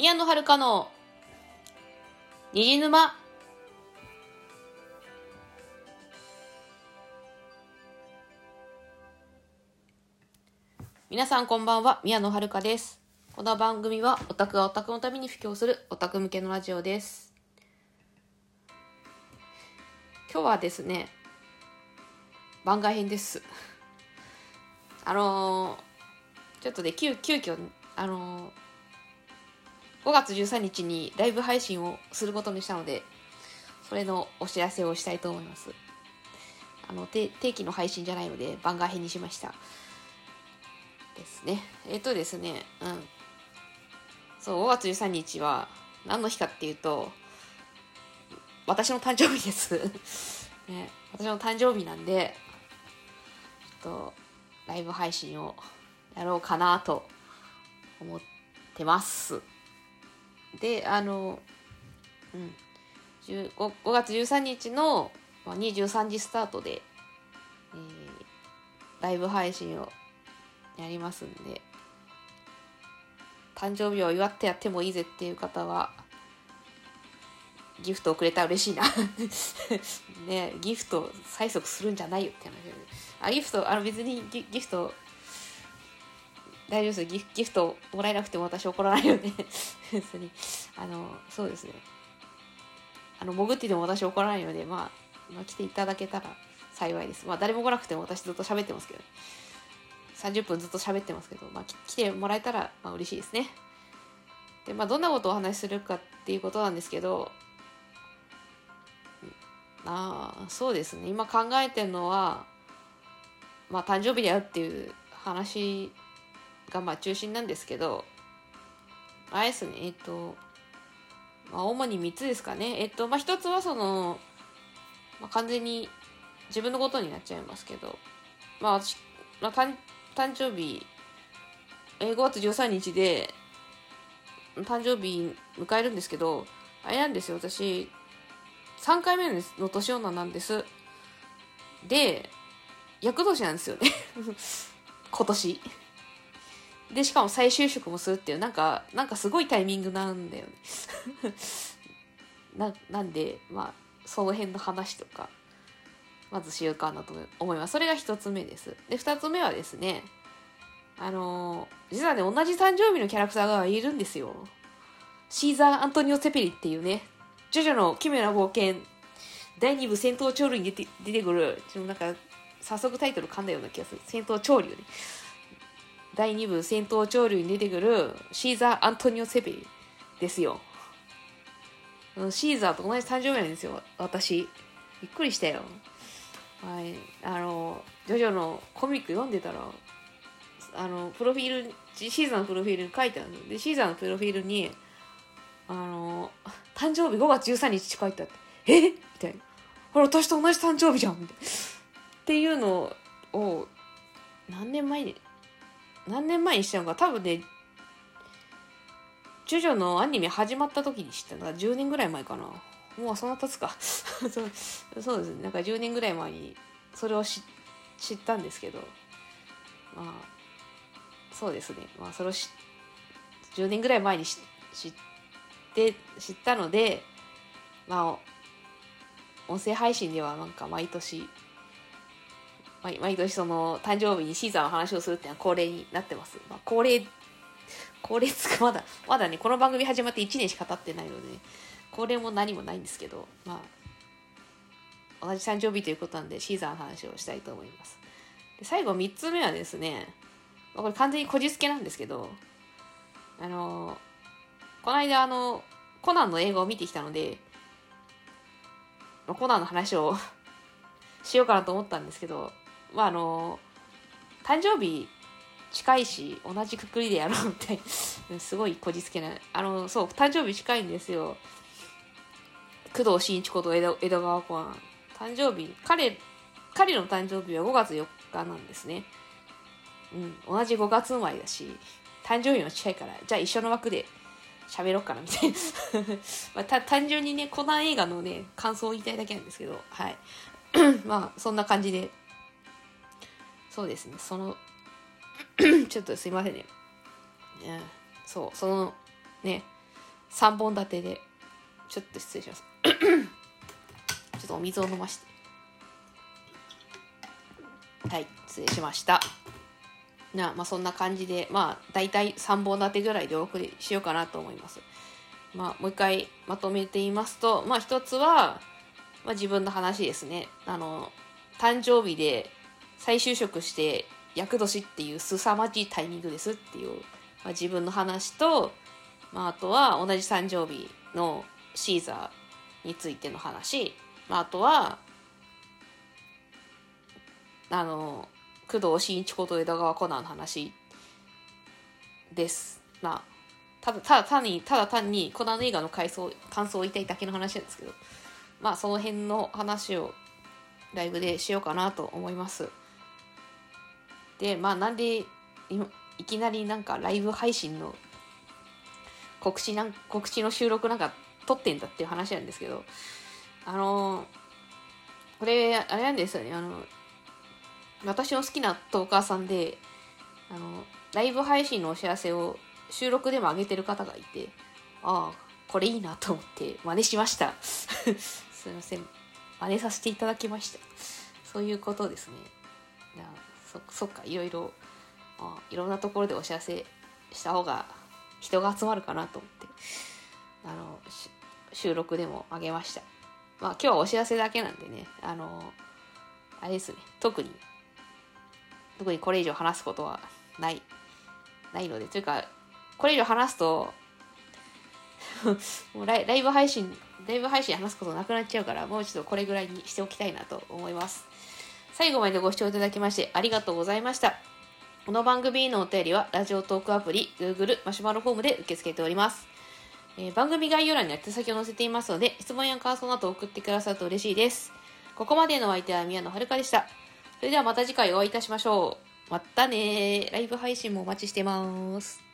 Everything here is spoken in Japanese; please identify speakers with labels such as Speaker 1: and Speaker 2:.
Speaker 1: 宮野遥の虹沼。皆さんこんばんは宮野遥です。この番組はオタクがオタクのために布教するオタク向けのラジオです。今日はですね番外編です。あのー、ちょっとで急急遽あのー、5月13日にライブ配信をすることにしたのでそれのお知らせをしたいと思います。あの定期の配信じゃないので番外編にしました。ですね。えっ、とですねうん。そう5月13日は何の日かっていうと私の誕生日です。ね私の誕生日なんでちょっとライブ配信をやろうかなと思ってます。であのうん 5, 5月13日の23時スタートで、えー、ライブ配信をやりますんで誕生日を祝ってやってもいいぜっていう方はギフトをくれたら嬉しいな。ねギフト催促するんじゃないよって話あギフトあの別にギギフト大丈夫です。ギギフトもらえなくても私怒らないよね。別に。あのそうですね。あの潜ってでも私怒らないので、まあ、まあ来ていただけたら幸いです。まあ誰も来なくても私ずっと喋ってますけど、ね、30分ずっと喋ってますけど、まあ、来てもらえたら、まあ、嬉しいですね。でまあどんなことをお話しするかっていうことなんですけどああそうですね。今考えてるのはまあ誕生日だよっていう話がまあ中心なんですけどあれですねえっと、まあ、主に3つですかね。えっとまあ1つはその、まあ、完全に自分のことになっちゃいますけどまあ私、まあ、誕誕生日5月13日で誕生日迎えるんですけどあれなんですよ。私3回目の年女なんです。で厄年なんですよね。今年。でしかも再就職もするっていうなんかなんかすごいタイミングなんだよね。ななんでまあその辺の話とかまずしようかなと思います。それが1つ目です。で2つ目はですねあのー、実はね同じ誕生日のキャラクターがいるんですよ。シーザー・アントニオ・セペリっていうねジョジョの奇妙な冒険第2部戦闘潮流に出て出てくるちょっとなんか早速タイトル噛んだような気がする。戦闘潮流ね。第2部戦闘潮流に出てくるシーザー・アントニオ・セペリですよ。シーザーと同じ誕生日なんですよ私。びっくりしたよ。はいあのジョジョのコミック読んでたらあのプロフィールシーザーのプロフィールに書いてあるでシーザーのプロフィールにあの誕生日5月13日って書いてあってえ？みたいな。ほら私と同じ誕生日じゃん。みたいな。っていうのを何年前に何年前にしたのか。多分ねジョジョのアニメ始まった時に知ったのが10年ぐらい前かな。もうそんな経つか。そうそうですね。なんか10年ぐらい前にそれを知ったんですけど。まあそうですね。まあそれを10年ぐらい前に知って知ったのでまあ音声配信ではなんか毎年毎年その誕生日にシーザーの話をするっていうのは恒例になってます。まあ、恒例、恒例つかまだ、まだね、この番組始まって1年しか経ってないので、恒例も何もないんですけど、まあ、同じ誕生日ということなんで、シーザーの話をしたいと思います。で最後3つ目はですね、これ完全にこじつけなんですけど、あの、この間あの、コナンの映画を見てきたので、コナンの話を しようかなと思ったんですけど、まああの誕生日近いし同じくくりでやろうって すごいこじつけないあのそう誕生日近いんですよ。工藤新一こと江戸江戸川コナン誕生日彼彼の誕生日は5月4日なんですね。うん同じ5月生まれだし誕生日も近いからじゃあ一緒の枠で喋ろうかなみたいな。まあ、単純にねコナン映画のね感想を言いたいだけなんですけどはい。まあそんな感じで。そうですね。その ちょっとすいませんね、そうそのね3本立てでちょっと失礼します。ちょっとお水を飲まして。はい失礼しました。なまあそんな感じでまあ大体3本立てぐらいでお送りしようかなと思います。まあもう一回まとめて言いますとまあ一つは、まあ、自分の話ですね。あの誕生日で再就職して厄年っていう凄まじいタイミングですっていう、まあ、自分の話と、まあ、あとは同じ誕生日のシーザーについての話、まあ、あとはあの工藤新一こと枝川コナンの話です。まあただただ単にただ単にコナン映画の感想感想を言いたいだけの話なんですけどまあその辺の話をライブでしようかなと思います。でまあなんでいきなりなんかライブ配信の告知なん告知の収録なんか撮ってんだっていう話なんですけどあのこれあれなんですよねあの私の好きなトーカーさんであのライブ配信のお知らせを収録でも上げてる方がいてああこれいいなと思って真似しました。すいません。真似させていただきました。そういうことですね。そそっかいろいろあいろんなところでお知らせした方が人が集まるかなと思ってあの収録でもあげました。まあ今日はお知らせだけなんでねあのあれですね特に特にこれ以上話すことはないないのでというかこれ以上話すと もうライライブ配信ライブ配信話すことなくなっちゃうからもうちょっとこれぐらいにしておきたいなと思います。最後までご視聴いただきましてありがとうございました。この番組のお便りはラジオトークアプリ Google マシュマロフォームで受け付けております。えー、番組概要欄には手先を載せていますので質問や感想など送ってくださると嬉しいです。ここまでのお相手は宮野遥でした。それではまた次回お会いいたしましょう。またねライブ配信もお待ちしてます。